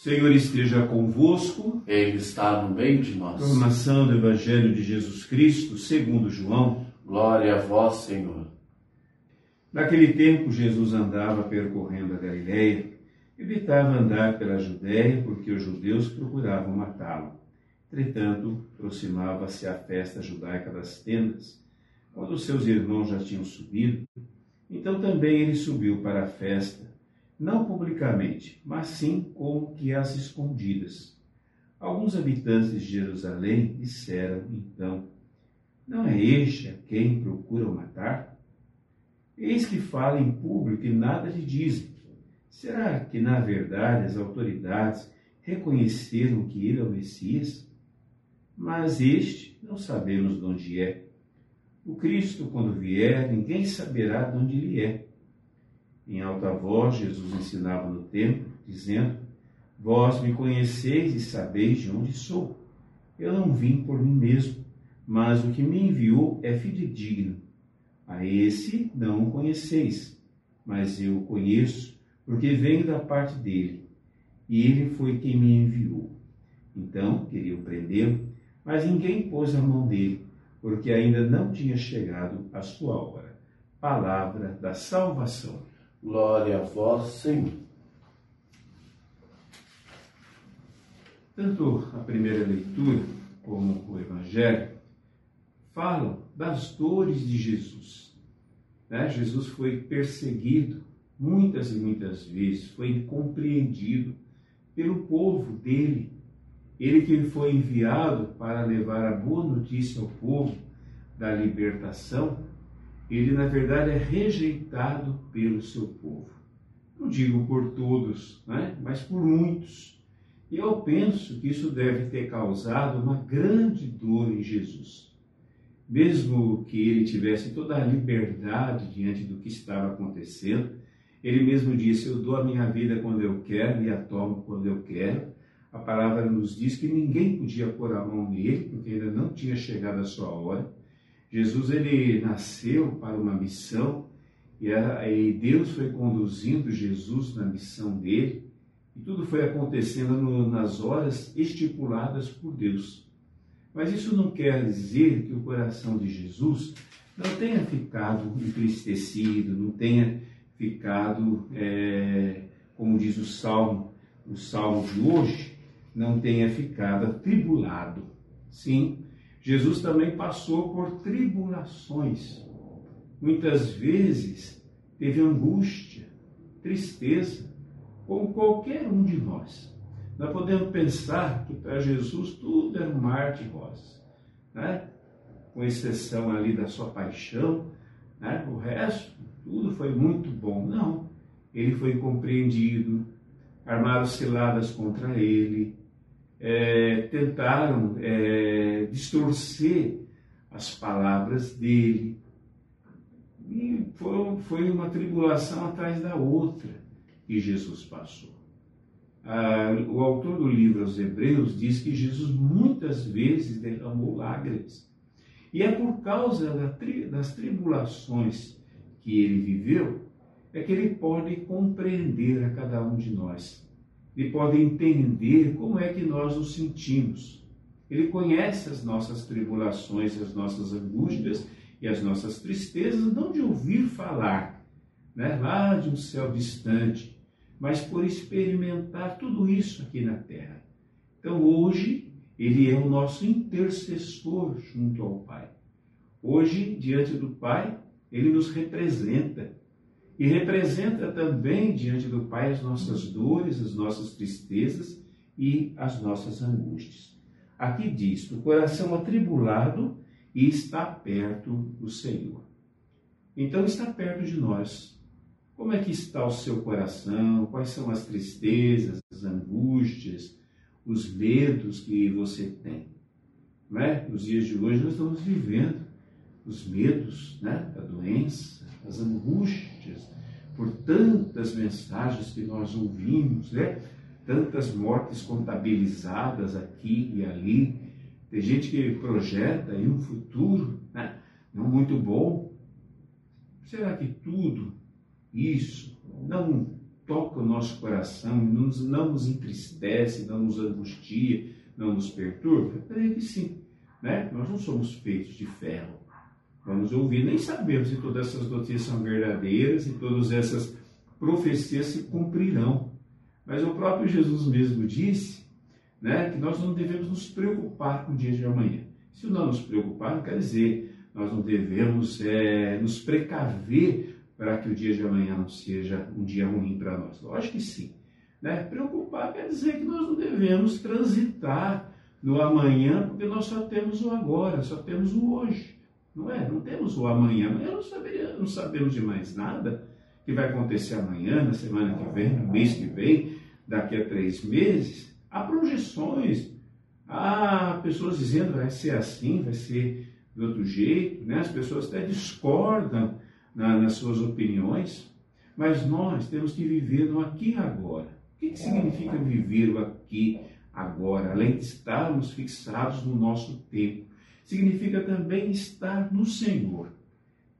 Senhor esteja convosco. Ele está no meio de nós. Proclamação do Evangelho de Jesus Cristo, segundo João. Glória a vós, Senhor. Naquele tempo, Jesus andava percorrendo a Galiléia, evitava andar pela Judéia, porque os judeus procuravam matá-lo. Entretanto, aproximava-se a festa judaica das tendas. Quando seus irmãos já tinham subido, então também ele subiu para a festa, não publicamente, mas sim como que às escondidas. Alguns habitantes de Jerusalém disseram então: Não é este a quem procuram matar? Eis que fala em público e nada lhe dizem. Será que, na verdade, as autoridades reconheceram que ele é o Messias? Mas este não sabemos de onde é. O Cristo, quando vier, ninguém saberá de onde ele é. Em alta voz, Jesus ensinava no templo, dizendo: Vós me conheceis e sabeis de onde sou. Eu não vim por mim mesmo, mas o que me enviou é fidedigno. A esse não o conheceis, mas eu o conheço, porque venho da parte dele, e ele foi quem me enviou. Então queriam prendê-lo, mas ninguém pôs a mão nele, porque ainda não tinha chegado a sua hora. Palavra da salvação. Glória a vós, Senhor. Tanto a primeira leitura como o Evangelho falam das dores de Jesus. Né? Jesus foi perseguido muitas e muitas vezes, foi incompreendido pelo povo dele. Ele que foi enviado para levar a boa notícia ao povo da libertação, ele na verdade é rejeitado pelo seu povo. Não digo por todos, né? mas por muitos. E eu penso que isso deve ter causado uma grande dor em Jesus. Mesmo que ele tivesse toda a liberdade diante do que estava acontecendo, ele mesmo disse: Eu dou a minha vida quando eu quero e a tomo quando eu quero. A palavra nos diz que ninguém podia pôr a mão nele, porque ainda não tinha chegado a sua hora. Jesus ele nasceu para uma missão e Deus foi conduzindo Jesus na missão dele e tudo foi acontecendo nas horas estipuladas por Deus. Mas isso não quer dizer que o coração de Jesus não tenha ficado entristecido, não tenha ficado, é, como diz o Salmo, o Salmo de hoje, não tenha ficado atribulado. Sim, Jesus também passou por tribulações. Muitas vezes teve angústia, tristeza, como qualquer um de nós. Nós podemos pensar que para Jesus tudo era um mar de rosas, né? com exceção ali da sua paixão, né? o resto, tudo foi muito bom. Não, ele foi compreendido, armaram ciladas contra ele, é, tentaram é, distorcer as palavras dele. E foi, foi uma tribulação atrás da outra que Jesus passou. Ah, o autor do livro aos Hebreus diz que Jesus muitas vezes derramou lágrimas. E é por causa da tri, das tribulações que ele viveu é que ele pode compreender a cada um de nós ele pode entender como é que nós nos sentimos. Ele conhece as nossas tribulações, as nossas angústias e as nossas tristezas, não de ouvir falar, né, lá de um céu distante, mas por experimentar tudo isso aqui na terra. Então hoje, ele é o nosso intercessor junto ao Pai. Hoje, diante do Pai, ele nos representa e representa também diante do Pai as nossas dores, as nossas tristezas e as nossas angústias. Aqui diz: o coração atribulado e está perto do Senhor. Então está perto de nós. Como é que está o seu coração? Quais são as tristezas, as angústias, os medos que você tem? Não é? Nos dias de hoje nós estamos vivendo os medos né? da doença, as angústias, por tantas mensagens que nós ouvimos, né? Tantas mortes contabilizadas aqui e ali. Tem gente que projeta aí um futuro né? não muito bom. Será que tudo isso não toca o nosso coração e nos, não nos entristece, não nos angustia, não nos perturba? Eu creio que sim. Né? Nós não somos feitos de ferro. Vamos ouvir, nem sabemos se todas essas notícias são verdadeiras e todas essas profecias se cumprirão. Mas o próprio Jesus mesmo disse né, que nós não devemos nos preocupar com o dia de amanhã. Se não nos preocupar, não quer dizer nós não devemos é, nos precaver para que o dia de amanhã não seja um dia ruim para nós. Lógico que sim. Né? Preocupar quer dizer que nós não devemos transitar no amanhã, porque nós só temos o agora, só temos o hoje. Não é? Não temos o amanhã. Amanhã não, saberia, não sabemos de mais nada que vai acontecer amanhã, na semana que vem, no mês que vem, daqui a três meses. Há projeções, há pessoas dizendo vai ser assim, vai ser de outro jeito, né? as pessoas até discordam na, nas suas opiniões, mas nós temos que viver no aqui e agora. O que, que significa viver o aqui agora, além de estarmos fixados no nosso tempo? Significa também estar no Senhor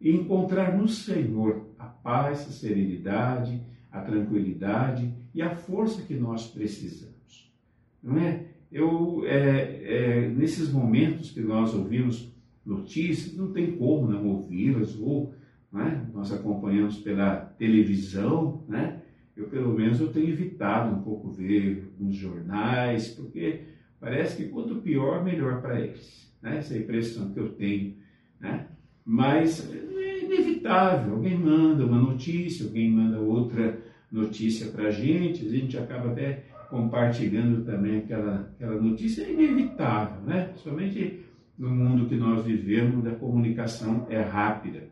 encontrar no Senhor a paz, a serenidade, a tranquilidade e a força que nós precisamos. Não é? Eu, é, é, nesses momentos que nós ouvimos notícias, não tem como não ouvi-las, ou né, nós acompanhamos pela televisão, né? eu pelo menos eu tenho evitado um pouco ver nos jornais, porque parece que quanto pior, melhor para eles. Né? Essa é a impressão que eu tenho. Né? Mas inevitável, alguém manda uma notícia, alguém manda outra notícia para a gente, a gente acaba até compartilhando também aquela, aquela notícia, é inevitável, né? Somente no mundo que nós vivemos, a comunicação é rápida.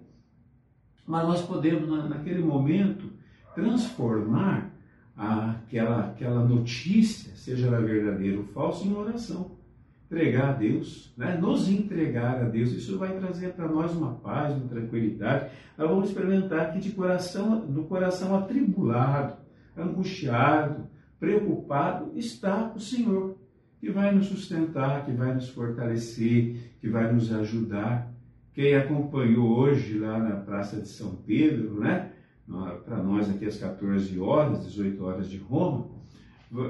Mas nós podemos, naquele momento, transformar aquela, aquela notícia, seja ela verdadeira ou falsa, em oração. Entregar a Deus, né? nos entregar a Deus, isso vai trazer para nós uma paz, uma tranquilidade. Nós vamos experimentar que de coração, do coração atribulado, angustiado, preocupado, está o Senhor que vai nos sustentar, que vai nos fortalecer, que vai nos ajudar. Quem acompanhou hoje lá na Praça de São Pedro, né? Para nós aqui às 14 horas, 18 horas de Roma,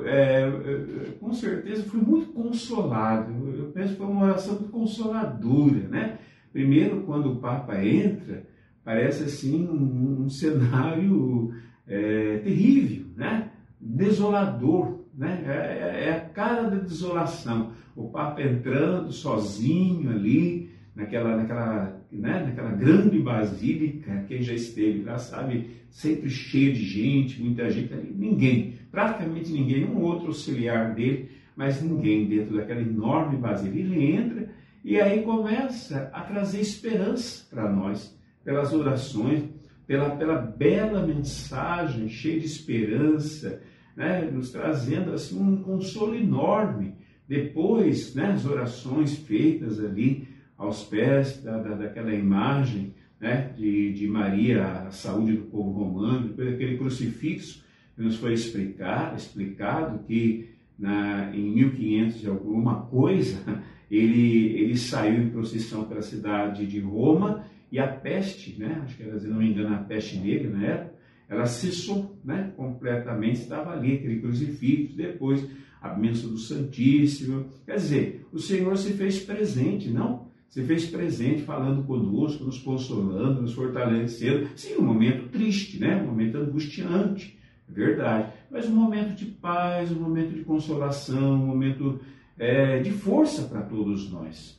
é, é, com certeza fui muito consolado. Eu penso que foi uma oração muito consoladora, né? Primeiro, quando o Papa entra, parece assim um, um cenário é, terrível, né? Desolador, né? É, é, é, a cara da desolação. O Papa entrando sozinho ali, naquela, naquela, né? naquela grande basílica, quem já esteve lá sabe, sempre cheio de gente, muita gente ali, ninguém, praticamente ninguém, um outro auxiliar dele, mas ninguém dentro daquela enorme basílica. Ele entra e aí começa a trazer esperança para nós, pelas orações, pela, pela bela mensagem cheia de esperança, né, nos trazendo assim um consolo enorme. Depois, né, as orações feitas ali aos pés da, da, daquela imagem né, de, de Maria, a saúde do povo romano, depois daquele crucifixo que nos foi explicar, explicado que na, em 1500 e alguma coisa, ele, ele saiu em procissão pela cidade de Roma e a peste, né, acho que era, se não me engano, a peste negra na época, ela cessou né, completamente, estava ali aquele crucifixo, depois a bênção do Santíssimo. Quer dizer, o Senhor se fez presente, não? Se fez presente falando conosco, nos consolando, nos fortalecendo. Sim, um momento triste, né? um momento angustiante, é verdade. Mas um momento de paz, um momento de consolação, um momento é, de força para todos nós.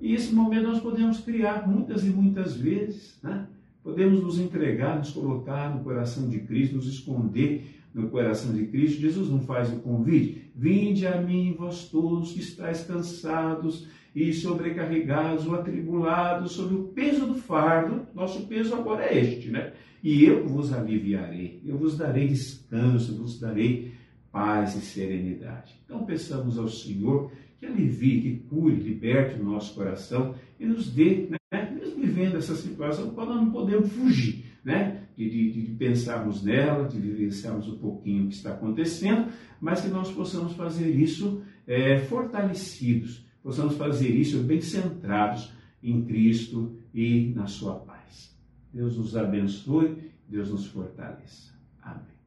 E esse momento nós podemos criar muitas e muitas vezes, né? Podemos nos entregar, nos colocar no coração de Cristo, nos esconder no coração de Cristo. Jesus não faz o convite: Vinde a mim, vós todos que estáis cansados e sobrecarregados ou atribulados sob o peso do fardo. Nosso peso agora é este, né? E eu vos aliviarei, eu vos darei descanso, vos darei paz e serenidade. Então peçamos ao Senhor que alivie, que cure, liberte o nosso coração e nos dê, né, mesmo vivendo essa situação, quando nós não podemos fugir, né, de, de, de pensarmos nela, de vivenciarmos um pouquinho o que está acontecendo, mas que nós possamos fazer isso é, fortalecidos, possamos fazer isso bem centrados em Cristo e na sua paz. Deus nos abençoe, Deus nos fortaleça. Amém.